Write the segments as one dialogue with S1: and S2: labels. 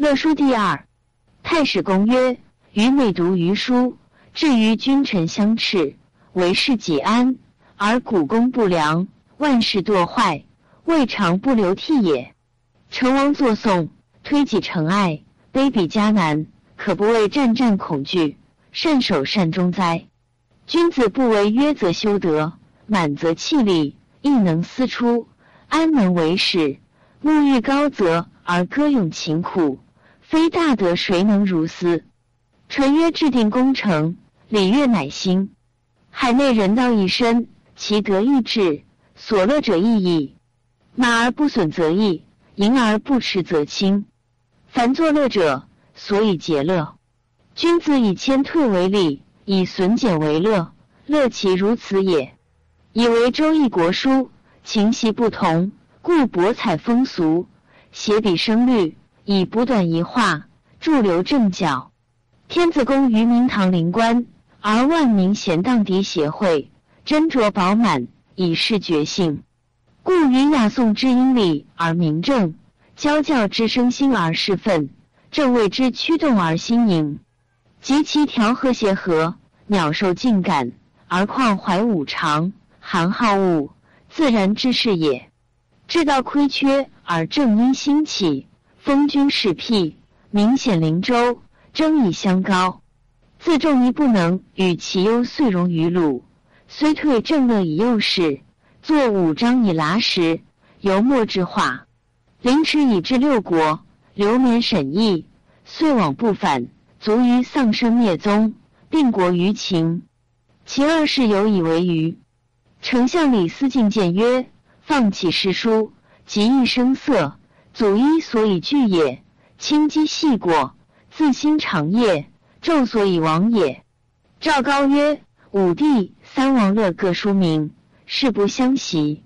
S1: 乐书第二。太史公曰：愚昧读于书，至于君臣相斥，为事己安，而古公不良，万事堕坏，未尝不流涕也。成王作颂，推己成爱，卑鄙加难，可不为战战恐惧，善守善终哉？君子不为约则修德，满则气力，亦能思出，安能为始？沐浴高则而歌咏勤苦，非大德谁能如斯？淳曰：制定功成，礼乐乃兴。海内人道一身，其德欲至，所乐者亦矣。马而不损则益。盈而不持则轻，凡作乐者，所以节乐。君子以谦退为礼，以损减为乐，乐其如此也。以为周易国书，情习不同，故博采风俗，写笔生律，以补短一画，助流正角。天子宫于明堂灵官，而万民贤荡涤协会，斟酌饱满，以示觉性。故云雅颂之音礼而明正，教教之声心而事愤，正谓之驱动而心宁，及其调和谐和，鸟兽尽感，而况怀五常，含好物，自然之事也。至道亏缺而正因兴起，封君事辟，明显灵州，争以相高。自仲尼不能与其忧遂荣于鲁，虽退正乐以诱使。作五章以剌实，由末之化。凌迟以至六国，流年审议，遂往不返，卒于丧生灭宗，并国于秦。其二世有以为虞。丞相李斯进谏曰：“放弃诗书，极易声色，祖一所以惧也；轻击细果，自心长业，纣所以亡也。”赵高曰：“武帝、三王乐各书名。”事不相袭，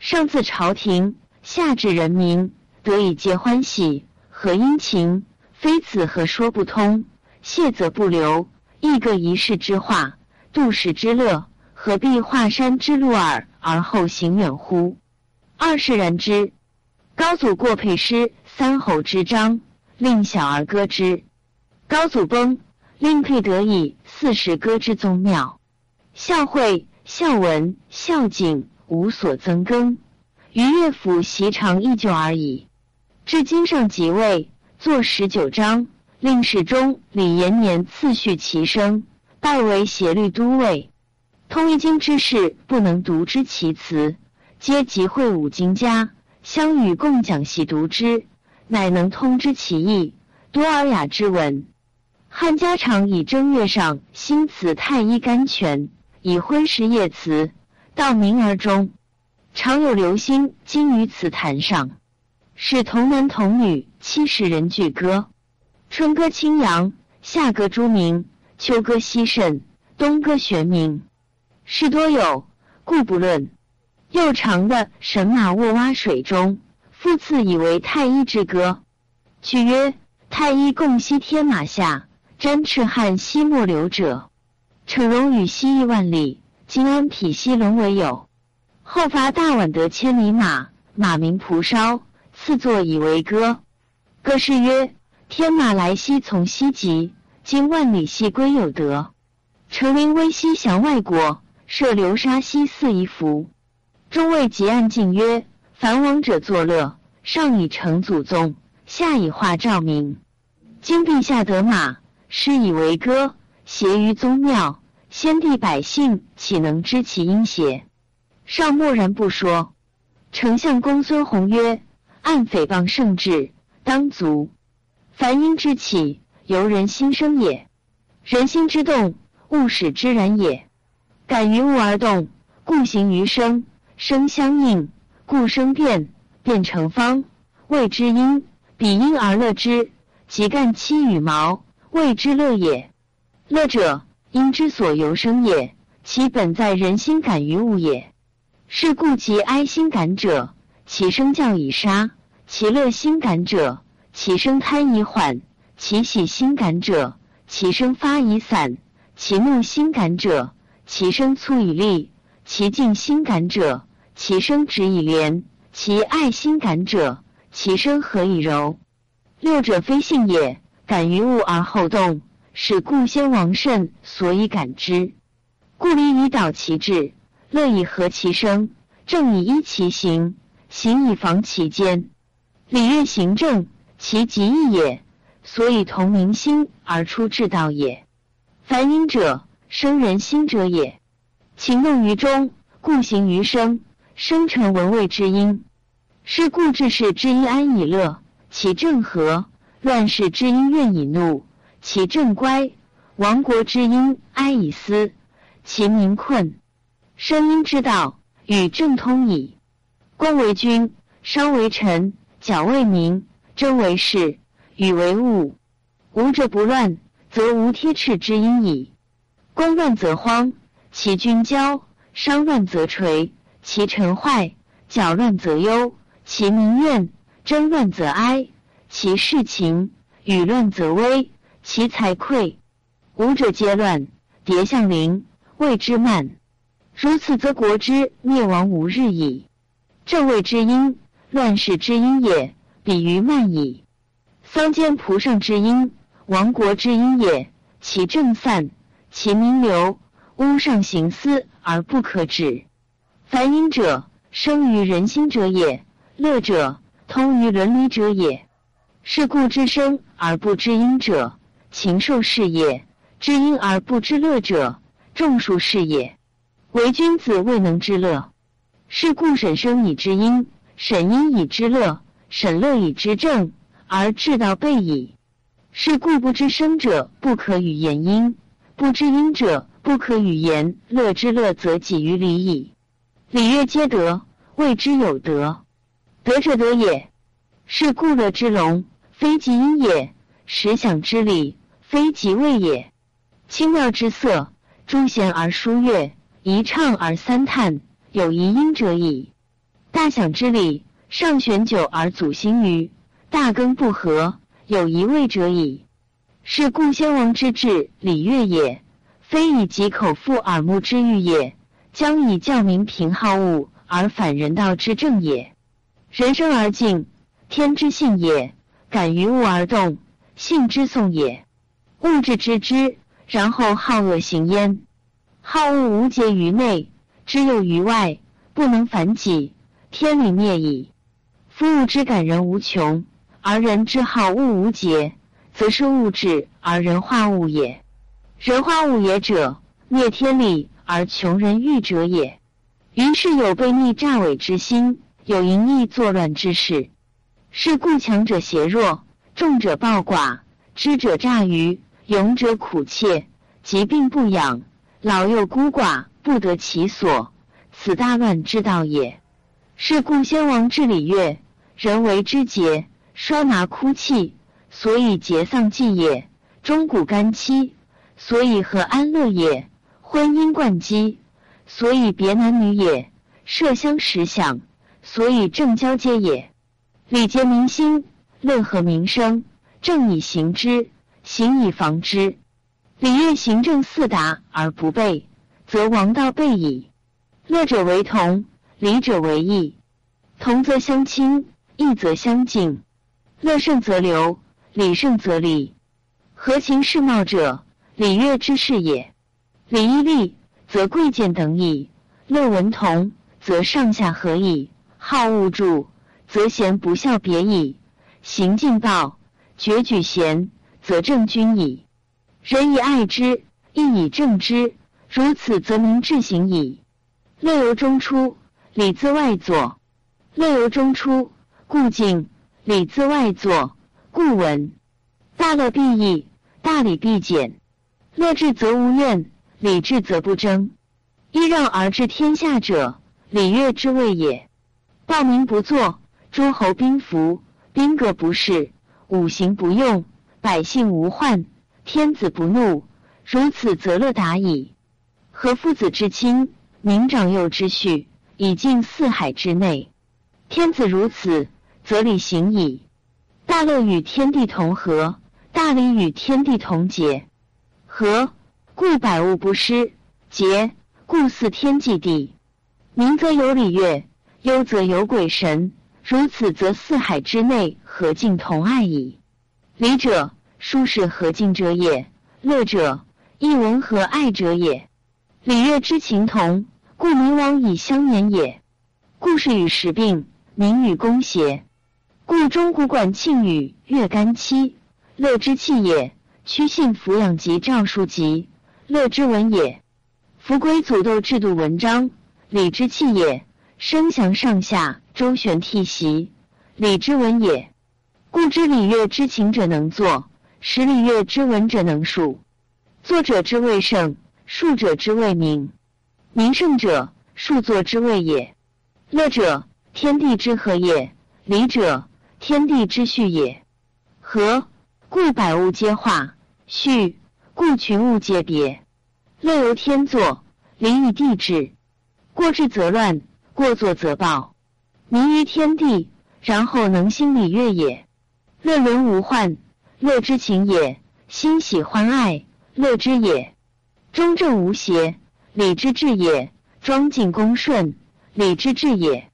S1: 上自朝廷，下至人民，得以皆欢喜，何殷勤？非此何说不通？谢则不留，亦各一世之化，度世之乐，何必华山之路耳，而后行远乎？二是然之。高祖过佩师三侯之章，令小儿歌之。高祖崩，令佩得以四时歌之宗庙。孝惠。孝文、孝景无所增更，于乐府习常依旧而已。至今上即位，作十九章，令史中李延年次序其声，拜为协律都尉。通一经之士不能读之其词，皆集会五经家，相与共讲习读之，乃能通之其意，多尔雅之文。汉家常以正月上新词太医甘泉。以婚时夜词，到明而终，常有流星惊于此坛上，使童男童女七十人俱歌。春歌清扬，夏歌朱明，秋歌西莘，冬歌玄冥。事多有，故不论。又长的神马卧蛙水中，复次以为太医之歌。据曰：太医共西天马下，沾赤汉西莫流者。逞荣与西域万里，今安匹西龙为友。后伐大宛得千里马，马名蒲烧，赐作以为歌。歌诗曰：天马来兮从西极，今万里兮归有德。成陵威兮降外国，设流沙兮四夷服。中尉结案进曰：凡王者作乐，上以成祖宗，下以化照明。今陛下得马，施以为歌。谐于宗庙，先帝百姓岂能知其因邪？上默然不说。丞相公孙弘曰：“按诽谤圣旨，当足。凡因之起，由人心生也。人心之动，物使之然也。感于物而动，故形于声；声相应，故声变；变成方，谓之音。比音而乐之，即干戚羽毛，谓之乐也。”乐者，因之所由生也，其本在人心感于物也。是故其哀心感者，其声教以杀；其乐心感者，其声贪以缓；其喜心感者，其声发以散；其怒心感者，其声粗以利；其敬心感者，其声直以廉；其爱心感者，其声何以柔。六者非性也，感于物而后动，使故先王甚所以感之。故礼以导其志，乐以和其声，正以依其行，行以防其间。礼乐行政，其极义也，所以同民心而出至道也。凡因者，生人心者也。情动于中，故行于声，生成文位之音。是故治世之音安以乐，其正和；乱世之音怨以怒，其正乖；亡国之音哀以思，其民困。声音之道，与正通矣。公为君，商为臣，角为民，争为士，与为物。无者不乱，则无贴斥之音矣。公乱则荒，其君骄；商乱则垂，其臣坏；角乱则忧。其民怨，争乱则哀；其事情，语乱则危；其财匮，五者皆乱，迭向临，谓之慢。如此，则国之灭亡无日矣。正位之因，乱世之因也，比于慢矣。桑间蒲上之因，亡国之因也。其正散，其名流，屋上行思而不可止。凡因者，生于人心者也。乐者，通于伦理者也。是故知生而不知因者，禽兽是也；知因而不知乐者，众数是也。唯君子未能知乐。是故审生以知因，审因以知乐，审乐以知正，而治道备矣。是故不知生者，不可与言因；不知因者，不可与言乐。之乐，则己于礼矣。礼乐皆德，谓之有德。德者德也，是故乐之龙，非即因也；实享之礼，非即位也。清妙之色，诸贤而书乐，一唱而三叹，有一音者矣。大享之礼，上选酒而祖兴于大羹不和，有一味者矣。是故先王之治礼乐也，非以己口腹耳目之欲也，将以教民平好恶而反人道之正也。人生而静，天之性也；感于物而动，性之送也。物质知之，然后好恶行焉。好恶无节于内，知有于外，不能反己，天理灭矣。夫物之感人无穷，而人之好恶无节，则是物质而人化物也。人化物也者，灭天理而穷人欲者也。于是有悖逆诈伪之心。有淫逸作乱之事，是故强者胁弱，众者暴寡，知者诈愚，勇者苦怯，疾病不养，老幼孤寡不得其所，此大乱之道也。是故先王治礼乐，人为之节，衰麻哭泣，所以节丧祭也；钟鼓干戚，所以和安乐也；婚姻贯基，所以别男女也；麝香时响。所以正交接也，礼节民心，乐和民生，正以行之，行以防之。礼乐行政四达而不备，则王道备矣。乐者为同，礼者为义。同则相亲，义则相敬。乐胜则流，礼胜则礼。合情世貌者，礼乐之事也。礼义利，则贵贱等矣；乐文同，则上下合矣。好恶助，则贤不孝别矣；行敬道，绝举贤，则正君矣。人以爱之，义以正之，如此则民治行矣。乐由中出，礼自外作；乐由中出，故敬；礼自外作，故闻。大乐必易，大礼必简。乐至则无怨，礼至则不争。揖让而治天下者，礼乐之谓也。暴民不作，诸侯兵服，兵革不事，五行不用，百姓无患，天子不怒，如此则乐达矣。和父子之亲，民长幼之序，以尽四海之内。天子如此，则礼行矣。大乐与天地同和，大礼与天地同节。和，故百物不失；节，故似天祭地。民则有礼乐。忧则有鬼神，如此则四海之内和敬同爱矣。礼者，舒适和敬者也；乐者，亦闻和爱者也。礼乐之情同，故民往以相言也。故事与时并，民与公协。故钟鼓管磬与乐干戚，乐之器也；屈信抚养及诏书籍，乐之文也。夫规祖斗制度文章，礼之器也；声祥上下，周旋替袭，礼之文也。故知礼乐之情者能作，使礼乐之文者能述。作者之谓圣，述者之谓明。明圣者，述作之谓也。乐者，天地之和也；礼者，天地之序也。和，故百物皆化；序，故群物皆别。乐由天作，礼以地治。过治则乱，过作则暴。民于天地，然后能兴礼乐也。乐伦无患，乐之情也；欣喜欢爱，乐之也。中正无邪，礼之至也；庄敬恭顺，礼之至也。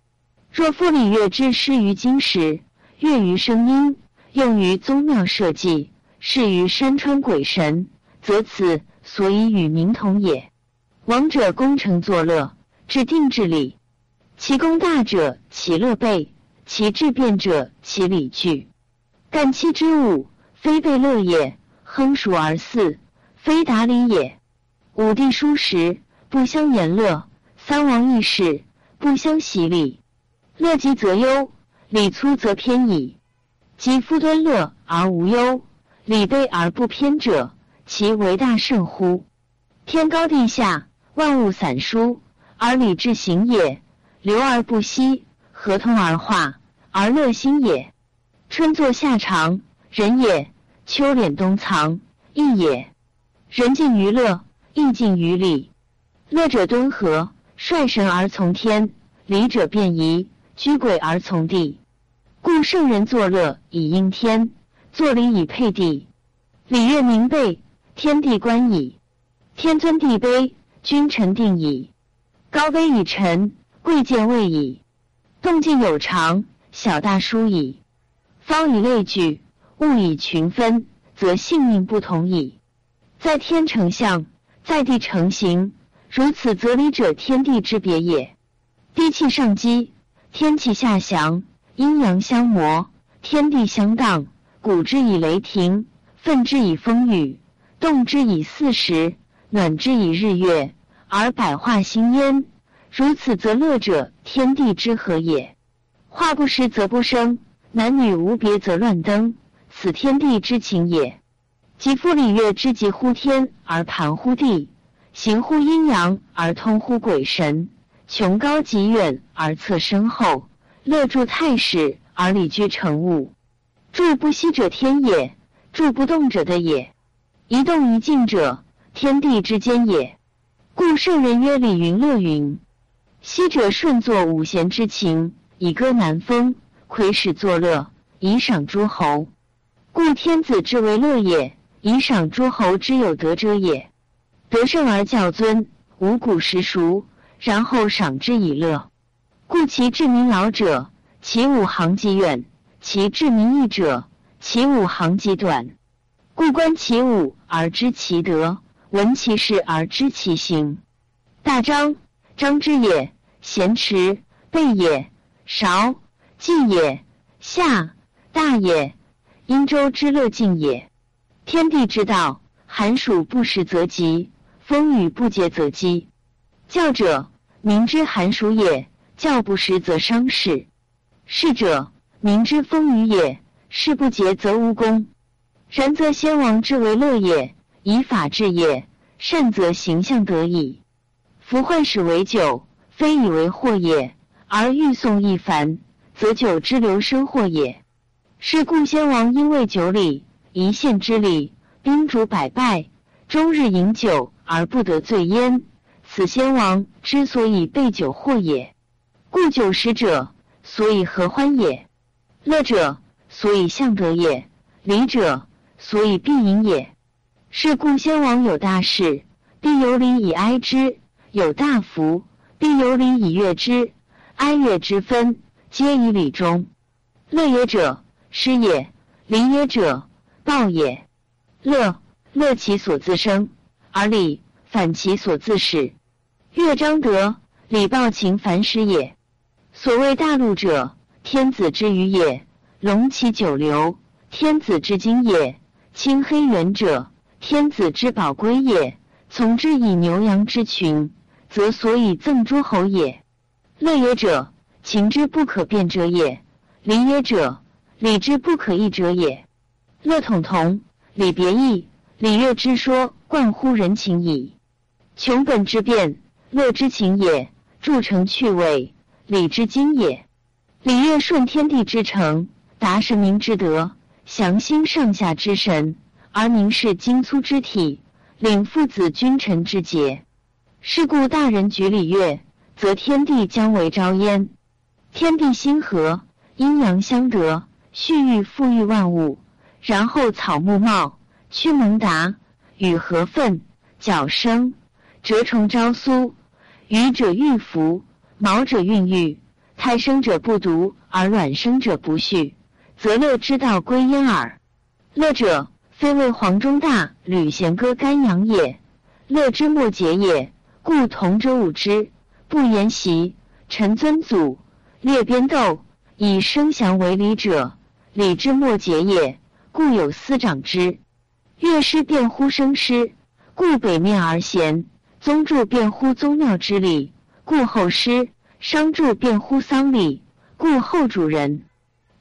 S1: 若夫礼乐之失于今时，乐于声音，用于宗庙社稷，是于山川鬼神，则此所以与民同也。王者功成作乐，至定制礼。其功大者，其乐备；其志变者，其礼具。干戚之物，非备乐也；亨熟而祀，非达礼也。五帝书时，不相言乐；三王议事，不相喜礼。乐极则忧，礼粗则偏矣。及夫端乐而无忧，礼备而不偏者，其为大圣乎？天高地下，万物散疏，而礼至行也；流而不息，合同而化，而乐心也。春作夏长，人也；秋敛冬藏，义也。人尽于乐，义尽于礼。乐者敦和，率神而从天；礼者便宜，居贵而从地。故圣人作乐以应天，作礼以配地。礼乐明备，天地观矣。天尊地卑，君臣定矣。高卑以臣，贵贱位矣。动静有常，小大殊矣。方以类聚，物以群分，则性命不同矣。在天成象，在地成形，如此则理者天地之别也。地气上积，天气下降，阴阳相磨，天地相当。鼓之以雷霆，奋之以风雨，动之以四时，暖之以日月，而百化兴焉。如此则乐者天地之和也。化不实则不生。男女无别则乱登，此天地之情也。即夫礼乐之极乎天而盘乎地，行乎阴阳而通乎鬼神，穷高极远而侧深厚，乐助太史而礼居成物。住不息者天也，助不动者的也。一动一静者，天地之间也。故圣人曰礼云乐云。息者顺作五弦之情，以歌南风。魁使作乐，以赏诸侯，故天子之为乐也；以赏诸侯之有德者也。德胜而教尊，五谷实熟，然后赏之以乐。故其至民老者，其五行极远；其治民义者，其五行极短。故观其五而知其德，闻其事而知其行。大张，张之也；咸池，备也；韶。季也，夏大也，殷周之乐尽也。天地之道，寒暑不时则吉，风雨不节则饥。教者，民之寒暑也；教不时则伤事。事者，民之风雨也；事不节则无功。然则先王之为乐也，以法治也，善则形象得矣。夫患始为酒，非以为祸也，而欲送一凡。则酒之流生祸也。是故先王因为酒礼，一县之礼，宾主百拜，终日饮酒而不得醉焉。此先王之所以被酒祸也。故酒食者，所以合欢也；乐者，所以向德也；礼者，所以必盈也。是故先王有大事，必有礼以哀之；有大福，必有礼以悦之。哀乐之分。皆以礼中，乐也者，失也；礼也者，报也。乐，乐其所自生，而礼反其所自始。乐章德，礼报情凡始也。所谓大陆者，天子之余也；龙其九流，天子之精也；清黑元者，天子之宝龟也。从之以牛羊之群，则所以赠诸侯也。乐也者，情之不可变者也；礼也者，礼之不可易者也。乐统同。礼别义，礼乐之说，贯乎人情矣。穷本之变，乐之情也；铸成趣味，礼之精也。礼乐顺天地之诚，达神明之德，祥兴上下之神，而明是精粗之体，领父子君臣之节。是故大人举礼乐，则天地将为昭焉。天地心和，阴阳相得，蓄育富裕万物。然后草木茂，驱蒙达，雨禾奋，角生，蛰虫招苏，羽者育服，毛者孕育，胎生者不独，而卵生者不续，则乐之道归焉耳。乐者，非为黄钟大、吕弦歌干阳也，乐之末节也。故同者舞之，不言习，臣尊祖，列边斗，以生祥为礼者，礼之末节也。故有司长之，乐师辩乎生师，故北面而贤；宗助辩乎宗庙之礼，故后师；商助便乎丧礼，故后主人。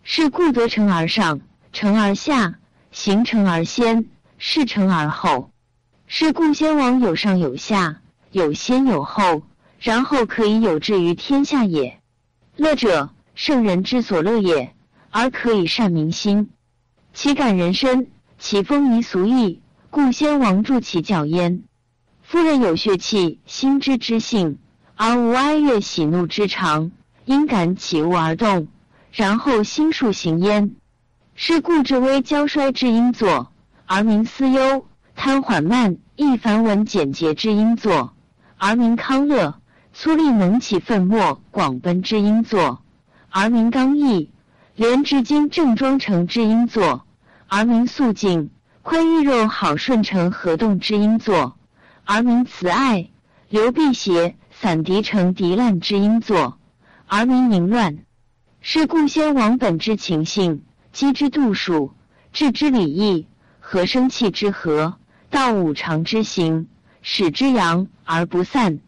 S1: 是故得成而上，成而下，行成而先，事成而后。是故先王有上有下，有先有后，然后可以有志于天下也。乐者，圣人之所乐也，而可以善民心。其感人深，其风靡俗义，故先王助其教焉。夫人有血气，心知之性，而无哀乐喜怒之常，因感起物而动，然后心术行焉。是故至微骄衰之因作，而民思忧；贪缓慢易繁文简洁之因作，而民康乐；粗粝能起愤墨广奔之因作，而民刚毅。连至今正装成之音作，而名肃静；宽裕肉好顺成合动之音作，而名慈爱；流辟邪散涤成涤烂之音作，而名淫乱。是故先王本之情性，机之度数，治之礼义，和生气之和，道五常之行，使之阳而不散，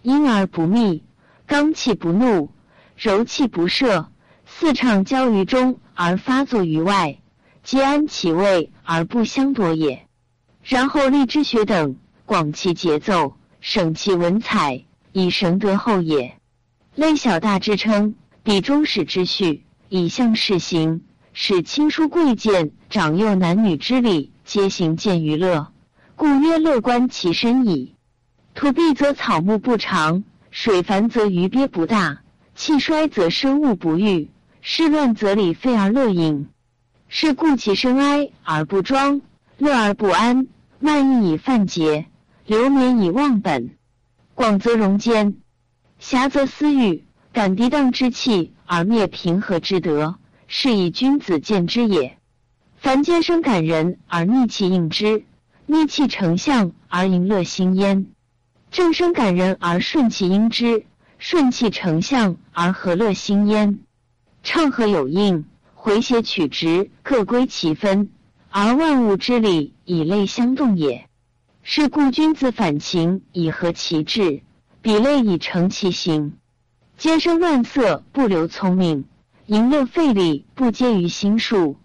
S1: 阴而不密，刚气不怒，柔气不摄。四畅交于中而发作于外，皆安其位而不相夺也。然后立之学等，广其节奏，省其文采，以绳得后也。类小大之称，比中始之序，以象事行，使亲疏贵贱、长幼男女之礼，皆行见于乐，故曰乐观其身矣。土闭则草木不长，水繁则鱼鳖不大，气衰则生物不育。事乱则礼废而乐隐，是故其生哀而不庄，乐而不安，慢意以犯节，流年以忘本。广则容间，狭则私欲，感涤荡之气而灭平和之德，是以君子见之也。凡皆生感人而逆气应之，逆气成相而淫乐兴焉；正生感人而顺气应之，顺气成相而和乐兴焉。畅和有应，回邪取直，各归其分，而万物之理以类相动也。是故君子反情以和其志，比类以成其形。兼生乱色，不留聪明；淫乐废礼，不接于心术。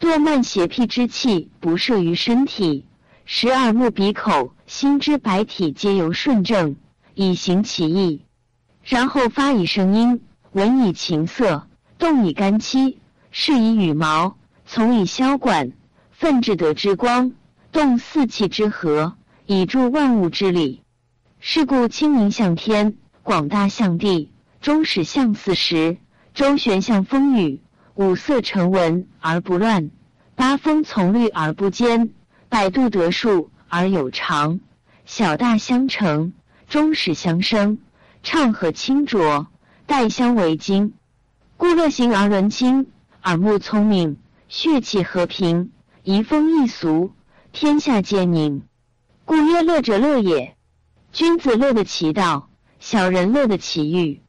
S1: 惰慢邪僻之气，不摄于身体，使耳目鼻口心之百体皆由顺正，以行其意。然后发以声音，闻以情色。动以肝气，视以羽毛，从以箫管，奋至德之光，动四气之和，以助万物之理。是故清明向天，广大向地，中始向四时，周旋向风雨，五色成文而不乱，八风从律而不坚，百度得数而有常，小大相成，中始相生，畅和清浊，代相为精。故乐行而伦清，耳目聪明，血气和平，移风易俗，天下皆宁。故曰乐者乐也。君子乐得其道，小人乐得其欲。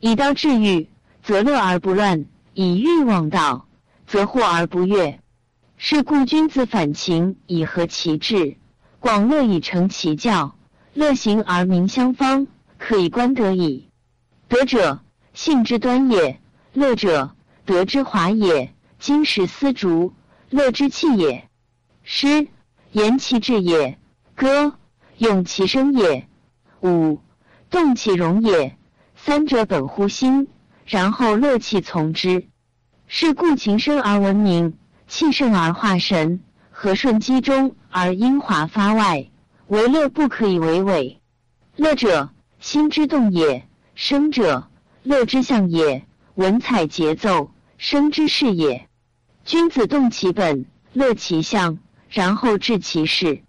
S1: 以道治欲，则乐而不乱；以欲忘道，则惑而不悦。是故君子反情以和其志，广乐以成其教。乐行而民相方，可以观德矣。德者，性之端也；乐者，德之华也。金石丝竹。乐之器也，诗言其志也；歌咏其声也；舞动其容也。三者本乎心，然后乐器从之。是故情深而闻名，气盛而化神，和顺机中而音华发外。为乐不可以为伪。乐者，心之动也；声者，乐之象也。文采节奏，声之事也。君子动其本，乐其象，然后治其事。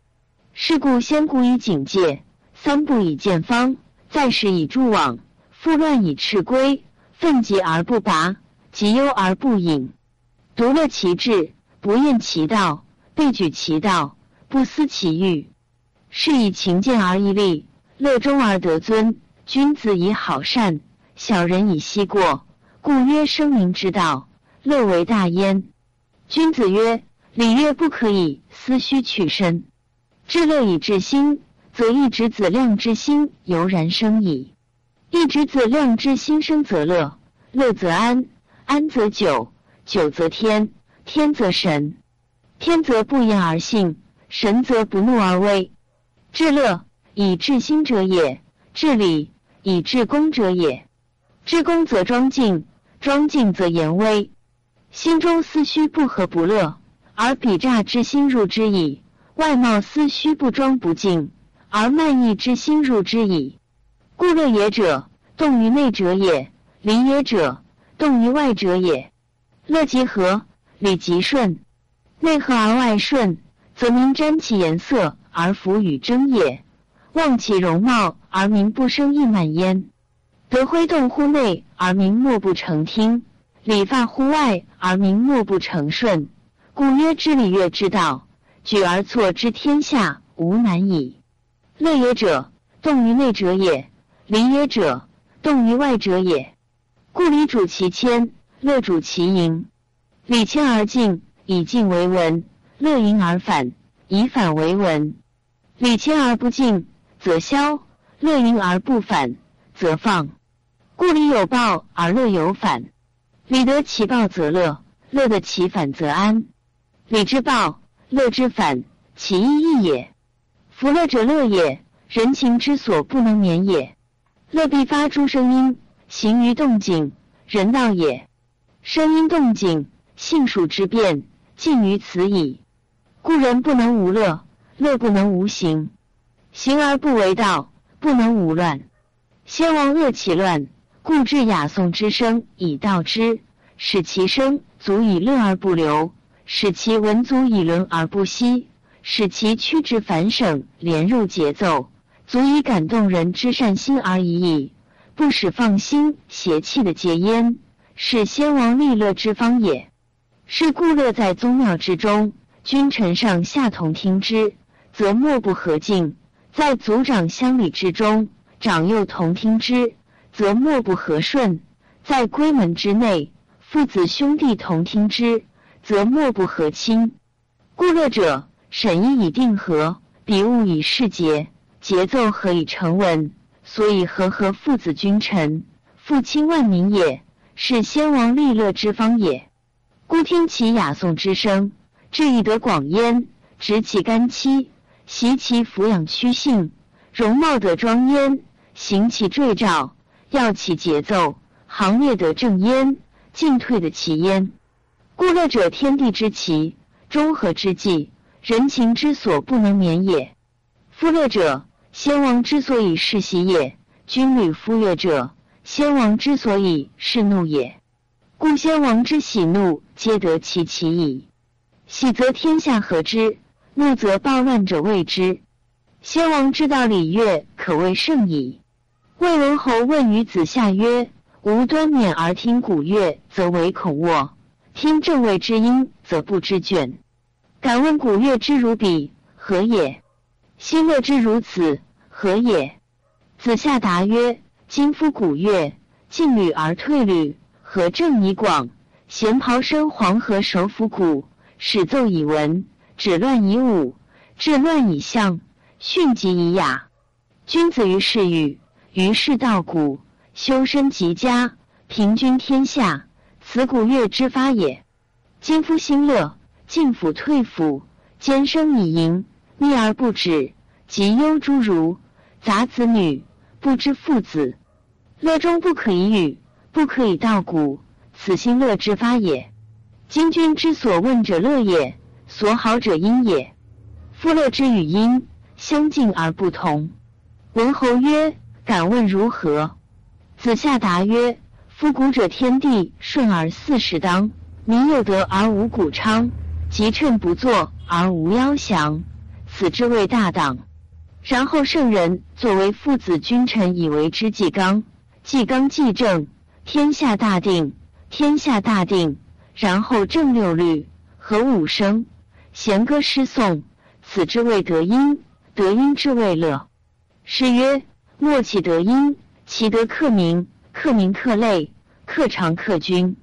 S1: 是故先古以警戒，三步以见方，再时以助往，复乱以斥归。奋急而不拔，急忧而不隐。独乐其志，不厌其道，备举其道，不思其欲。是以勤俭而易利，乐中而得尊。君子以好善，小人以息过。故曰：生民之道，乐为大焉。君子曰：“礼乐不可以思虚取身，至乐以治心，则一直子量之心油然生矣。一直子量之心生则乐，乐则安，安则久，久则天，天则神，天则不言而信，神则不怒而威。至乐以治心者也，至礼以治功者也。治功则庄敬，庄敬则严威。”心中思虚不和不乐，而比诈之心入之矣；外貌思虚不庄不敬，而慢意之心入之矣。故乐也者，动于内者也；礼也者，动于外者也。乐即和，礼即顺。内和而外顺，则民沾其颜色而弗与争也；望其容貌而民不生意满焉。德挥动乎内而民莫不成听。礼发乎外，而民莫不成顺。故曰：知礼乐之道，举而错之天下无难矣。乐也者，动于内者也；礼也者，动于外者也。故礼主其谦，乐主其盈。礼谦而敬，以敬为文；乐盈而反，以反为文。礼谦而不敬，则消；乐盈而不反，则放。故礼有报而乐有反。礼得其报则乐，乐得其反则安。礼之报，乐之反，其意义也。夫乐者乐也，人情之所不能免也。乐必发出声音，行于动静，人道也。声音动静，性属之变，尽于此矣。故人不能无乐，乐不能无形。行而不为道，不能无乱。先王恶其乱。故治雅颂之声以道之，使其声足以乐而不流，使其文足以伦而不息，使其曲直繁省连入节奏，足以感动人之善心而已矣。不使放心邪气的戒焉，是先王立乐之方也。是故乐在宗庙之中，君臣上下同听之，则莫不和敬；在族长乡里之中，长幼同听之。则莫不和顺，在闺门之内，父子兄弟同听之，则莫不和亲。故乐者，审意以定和，比物以示节，节奏何以成文？所以和合父子君臣，父亲万民也，是先王立乐之方也。故听其雅颂之声，志意得广焉；执其干戚，习其抚养趋性，容貌得庄焉；行其坠照。要其节奏，行列得正焉，进退得其焉。故乐者，天地之奇，中和之际，人情之所不能免也。夫乐者，先王之所以是喜也；君旅夫乐者，先王之所以是怒也。故先王之喜怒，皆得其其矣。喜则天下和之，怒则暴乱者畏之。先王之道礼乐，可谓盛矣。魏文侯问于子夏曰：“吾端冕而听古乐，则唯恐卧；听正位之音，则不知倦。敢问古乐之如彼，何也？新乐之如此，何也？子夏答曰：今夫古乐进履而退履，何正以广？弦袍生黄河首府鼓，始奏以文，止乱以武，治乱以象，训疾以雅。君子于事语，于事道古，修身齐家，平均天下，此古乐之发也。今夫兴乐，进府退府，兼生以淫，逆而不止，及忧诸儒，杂子女，不知父子。乐中不可以语，不可以道古，此兴乐之发也。今君之所问者乐也，所好者音也。夫乐之与音相近而不同。文侯曰：“敢问如何？”子夏答曰：“夫古者，天地顺而四时当，民有德而无谷昌，吉趁不作而无夭祥，此之谓大党。然后圣人作为父子君臣，以为之纪纲，纪纲纪正，天下大定。天下大定，然后正六律，和五声，弦歌诗颂，此之谓德音。德音之谓乐。”诗曰：“莫其德音，其德克明，克明克类，克长克君。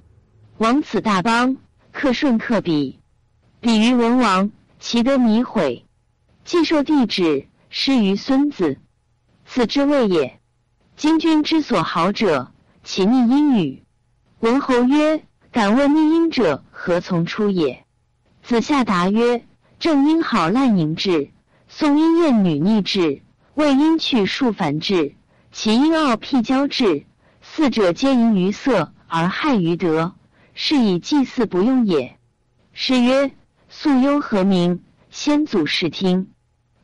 S1: 王此大邦，克顺克比，比于文王，其得弥毁。既受帝旨，失于孙子，此之谓也。今君之所好者，其逆音语。”文侯曰：“敢问逆音者，何从出也？”子夏答曰：“正因好滥淫志，宋音艳女逆志。”魏因去数繁志，其因傲辟交志，四者皆淫于色而害于德，是以祭祀不用也。是曰：素幽何名？先祖视听。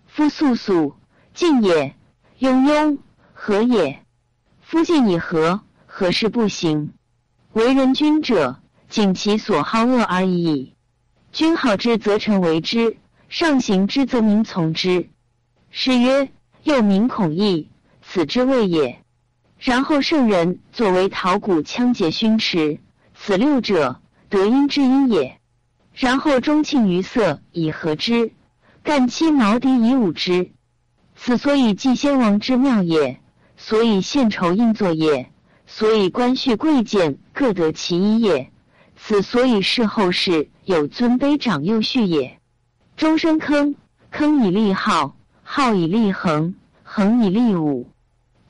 S1: 夫素素，静也；庸庸，何也？夫静以和，何事不行？为人君者，谨其所好恶而已矣。君好之，则臣为之；上行之，则民从之。是曰。又民孔义，此之谓也。然后圣人作为陶鼓、枪节、熏池，此六者德音之音也。然后钟磬于色以和之，干七毛笛以舞之，此所以祭先王之妙也。所以献酬应作也。所以官序贵贱各得其一也。此所以事后世有尊卑长幼序也。钟声坑，坑以立号。号以立恒，恒以立武。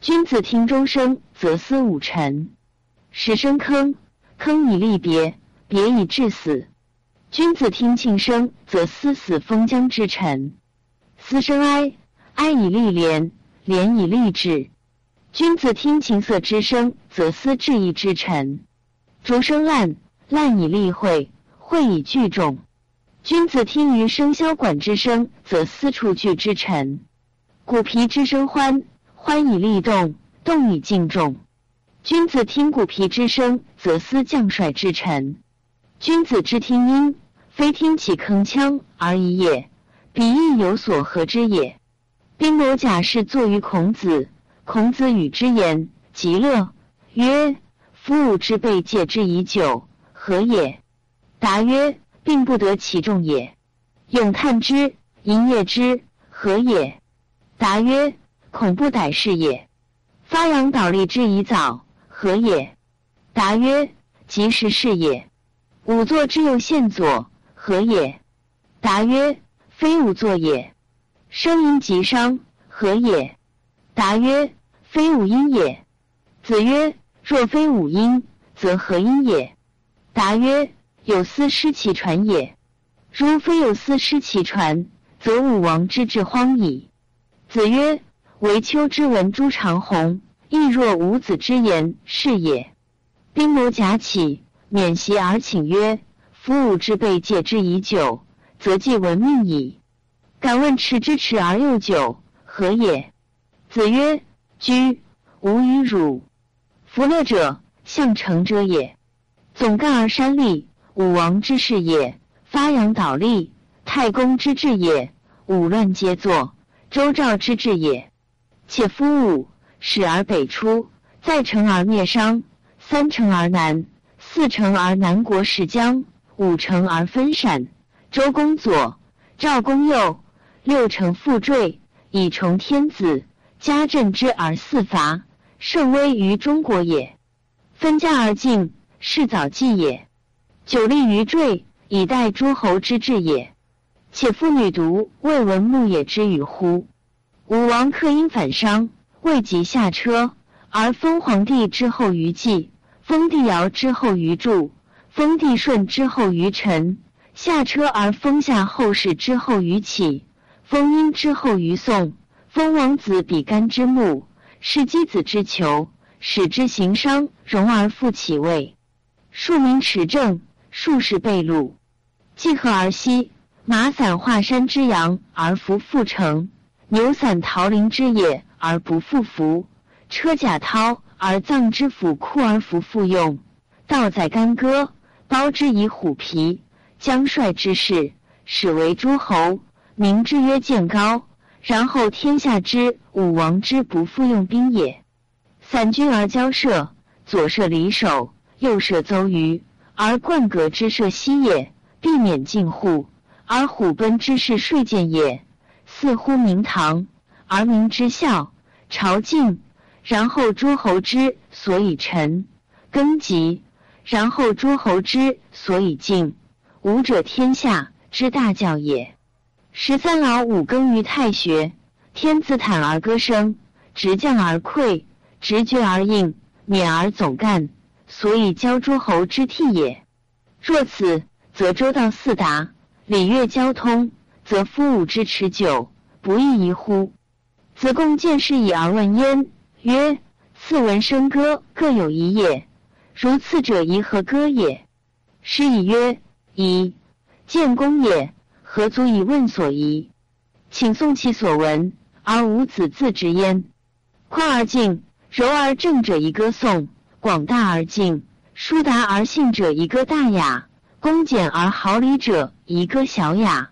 S1: 君子听钟声，则思五臣；始生坑，坑以立别，别以致死。君子听磬声，则思死封疆之臣；思生哀，哀以立连，连以立志。君子听琴瑟之声，则思志意之臣；竹声烂，烂以立会，会以聚众。君子听于笙箫管之声，则思处具之臣；鼓皮之声欢，欢以立动，动以敬重。君子听鼓皮之声，则思将帅之臣。君子之听音，非听其铿锵而已也，彼亦有所合之也。兵谋甲士坐于孔子，孔子与之言，极乐，曰：“夫吾之辈戒之已久，何也？”答曰。并不得其众也。咏叹之，吟乐之，何也？答曰：恐不逮是也。发扬导立之以早，何也？答曰：及时是也。五作之又现左，何也？答曰：非五作也。声音极伤，何也？答曰：非五音也。子曰：若非五音，则何音也？答曰。有司失其传也，如非有司失其传，则武王之治荒矣。子曰：“惟丘之闻朱长虹，亦若吾子之言是也。”兵谋甲起，免席而请曰：“夫吾之辈戒之已久，则既闻命矣。敢问持之持而又久，何也？”子曰：“居，吾与汝。弗乐者，象成者也。总干而山立。”武王之事也，发扬导立；太公之治也，武乱皆作；周赵之治也，且夫武始而北出，再成而灭商，三成而南，四成而南国食姜，五成而分陕。周公左，赵公右六成复坠，以崇天子，加镇之而四伐，甚威于中国也。分家而进，是早继也。久立于坠，以待诸侯之志也。且夫女独未闻牧野之语乎？武王克因反商，未及下车，而封皇帝之后于纪，封帝尧之后于祝，封帝舜之后于陈。下车而封下后世之后于启，封殷之后于宋，封王子比干之墓，是箕子之囚，使之行商，荣而复其位。庶民持政，数世被戮。既和而息，马散华山之阳而弗复城，牛散桃林之野而不复服，车甲涛而葬之府库而弗复用，道在干戈，包之以虎皮。将帅之士，始为诸侯，名之曰建高。然后天下之武王之不复用兵也。散军而交涉，左射离守，右射邹瑜，而冠革之射西也，避免进户；而虎贲之士睡见也，似乎明堂，而民之孝，朝敬。然后诸侯之所以臣，更吉；然后诸侯之所以敬。武者天下之大教也。十三老五更于太学，天子坦而歌声，直降而溃，直绝而应，免而总干，所以教诸侯之替也。若此，则周道四达，礼乐交通，则夫武之持久，不亦宜乎？子贡见事以而问焉，曰：“次闻笙歌各有一也，如次者宜何歌也？”师以曰。一建功也，何足以问所疑？请诵其所闻，而无子自之焉。宽而敬，柔而正者宜歌颂；广大而敬，疏达而信者宜歌大雅；恭俭而好礼者宜歌小雅；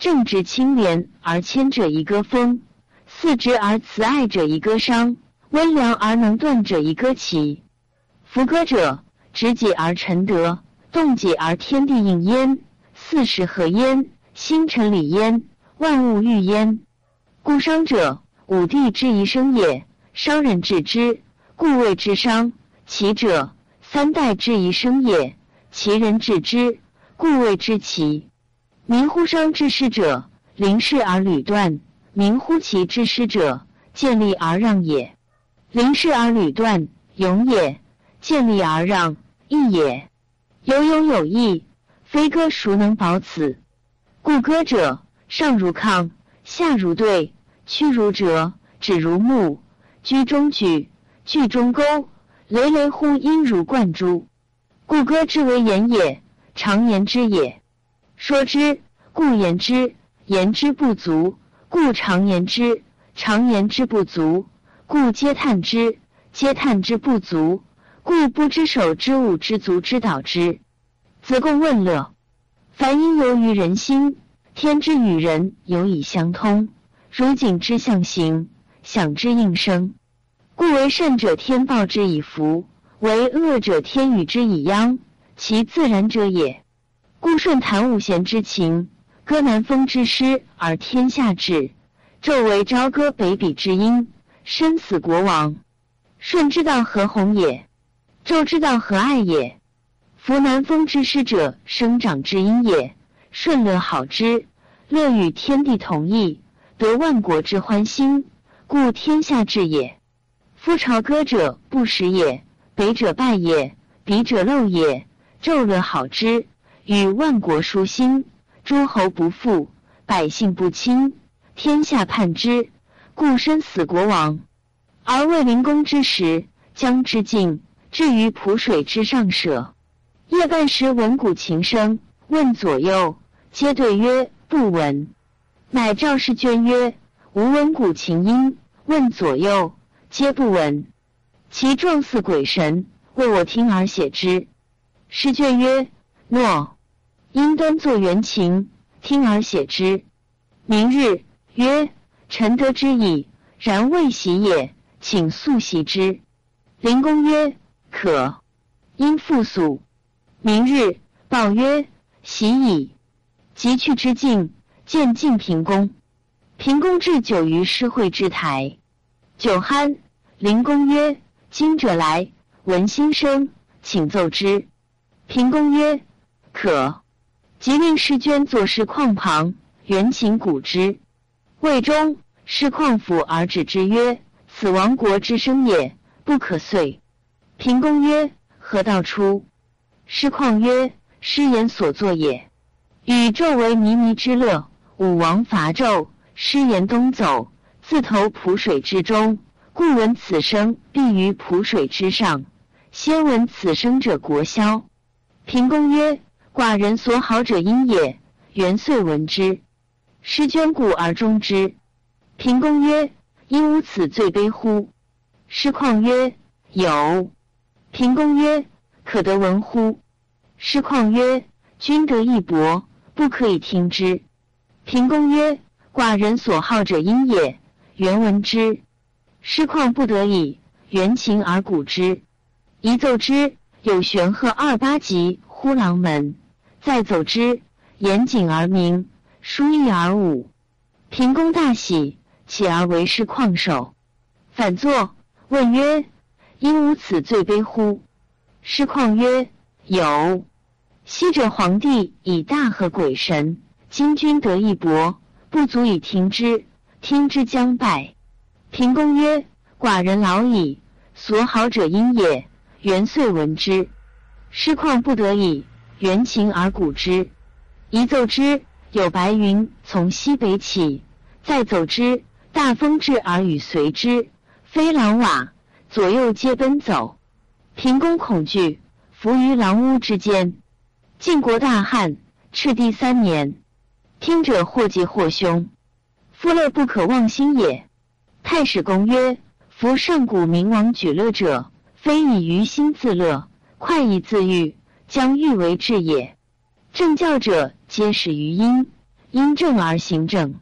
S1: 正直清廉而谦者一歌风；四直而慈爱者一歌商；温良而能断者一歌齐。夫歌者，直己而臣德。动己而天地应焉，四时合焉，星辰理焉，万物欲焉。故商者，五帝之一生也。商人治之，故谓之商。齐者，三代之一生也。齐人治之，故谓之齐。民乎商之师者，临事而履断；民乎其之师者，见利而让也。临事而履断，勇也；见利而让，义也。有勇有义，非歌孰能保此？故歌者，上如亢，下如兑，屈如折，指如木，居中举，聚中钩，累累乎音如贯珠。故歌之为言也，常言之也。说之，故言之；言之不足，故常言之；常言之不足，故皆叹之；皆叹之不足。故不知守之物之足之导之。子贡问乐：凡因由于人心，天之与人有以相通，如景之象形，响之应声。故为善者天报之以福，为恶者天与之以殃，其自然者也。故舜谈五贤之情，歌南风之诗，而天下治。纣为朝歌北鄙之音，生死国王。舜之道何鸿也？纣之道何爱也？夫南风之师者，生长之音也。舜乐好之，乐与天地同义，得万国之欢心，故天下治也。夫朝歌者，不食也；北者败也，彼者陋也。纣乐好之，与万国舒心，诸侯不复，百姓不侵，天下叛之，故身死国王。而卫灵公之时，将之尽。置于蒲水之上舍，夜半时闻鼓琴声，问左右，皆对曰：“不闻。”乃赵氏卷曰：“吾闻鼓琴音。”问左右，皆不闻。其状似鬼神，为我听而写之。诗卷曰：“诺。”因端坐原琴，听而写之。明日曰：“臣得之矣，然未习也，请速习之。”灵公曰。可，因复宿。明日报曰：“喜矣。”即去之境，见晋平公。平公置酒于诗会之台，酒酣，灵公曰：“今者来，闻心声，请奏之。”平公曰：“可。”即令诗捐作诗况旁，原请鼓之。魏中，诗况府而止之曰：“此亡国之声也，不可遂。”平公曰：“何道出？”诗况曰：“诗言所作也。宇纣为靡靡之乐，武王伐纣，诗言东走，自投濮水之中，故闻此声必于濮水之上。先闻此声者，国消。”平公曰：“寡人所好者因也。”元遂闻之。师捐故而终之。平公曰：“因无此罪悲乎？”师况曰：“有。”平公曰：“可得闻乎？”师况曰：“君得一帛，不可以听之。”平公曰：“寡人所好者因也。”原闻之。师况不得已，元琴而鼓之。一奏之，有玄鹤二八级呼郎门。再奏之，严谨而明，书易而武。平公大喜，起而为师旷首。反坐，问曰：因无此罪悲乎？师旷曰：“有。昔者皇帝以大和鬼神，今君得一帛，不足以听之，听之将败。”平公曰：“寡人老矣，所好者因也。”元遂闻之。师旷不得已，缘琴而鼓之。一奏之，有白云从西北起；再奏之，大风至而雨随之，飞狼瓦。左右皆奔走，平公恐惧，伏于狼屋之间。晋国大旱，赤地三年，听者或吉或凶。夫乐不可忘心也。太史公曰：夫上古明王举乐者，非以娱心自乐，快意自欲，将欲为治也。正教者皆始于阴，因正而行正，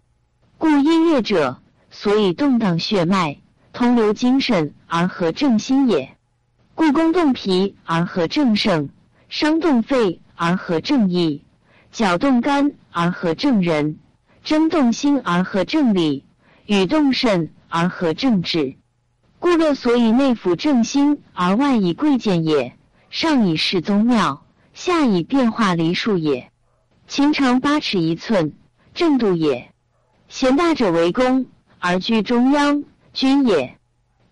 S1: 故音乐者，所以动荡血脉。通流精神而合正心也，故宫动脾而合正盛，伤动肺而合正义，绞动肝而合正仁，争动心而合正理，与动肾而合正志。故乐所以内辅正心而外以贵贱也，上以示宗庙，下以变化离数也。情长八尺一寸，正度也。贤大者为公，而居中央。君也，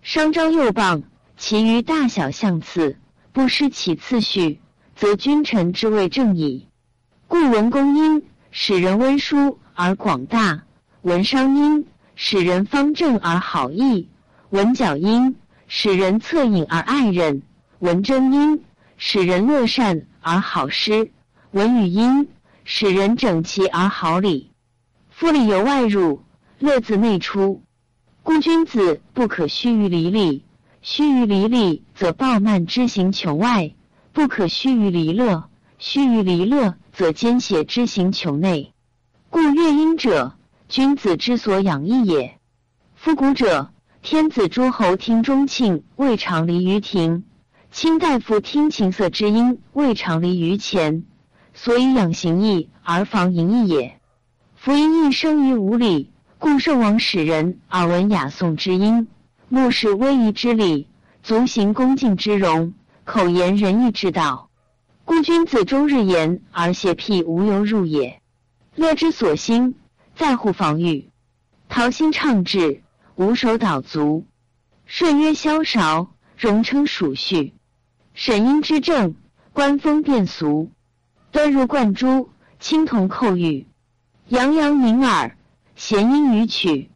S1: 商朝右傍，其余大小相次，不失其次序，则君臣之位正矣。故文公因使人温书而广大，文商因使人方正而好义，文角因使人恻隐而爱人，文贞因使人乐善而好施，文语音使人整齐而好礼。夫礼由外入，乐自内出。故君子不可虚于离礼，虚于离礼则暴慢之行求外；不可虚于离乐，虚于离乐则奸邪之行求内。故乐音者，君子之所养义也。夫古者，天子诸侯听钟磬，未尝离于庭；卿大夫听琴瑟之音，未尝离于前，所以养形义而防淫逸也。夫淫逸生于无礼。故圣王使人耳闻雅颂之音，目视威仪之礼，足行恭敬之容，口言仁义之道。故君子终日言而邪僻无由入也。乐之所兴，在乎防御。陶心畅志，无手蹈足。顺曰萧韶，荣称属序。沈音之正，官风变俗。端入贯珠，青铜扣玉，洋洋盈耳。弦音于曲，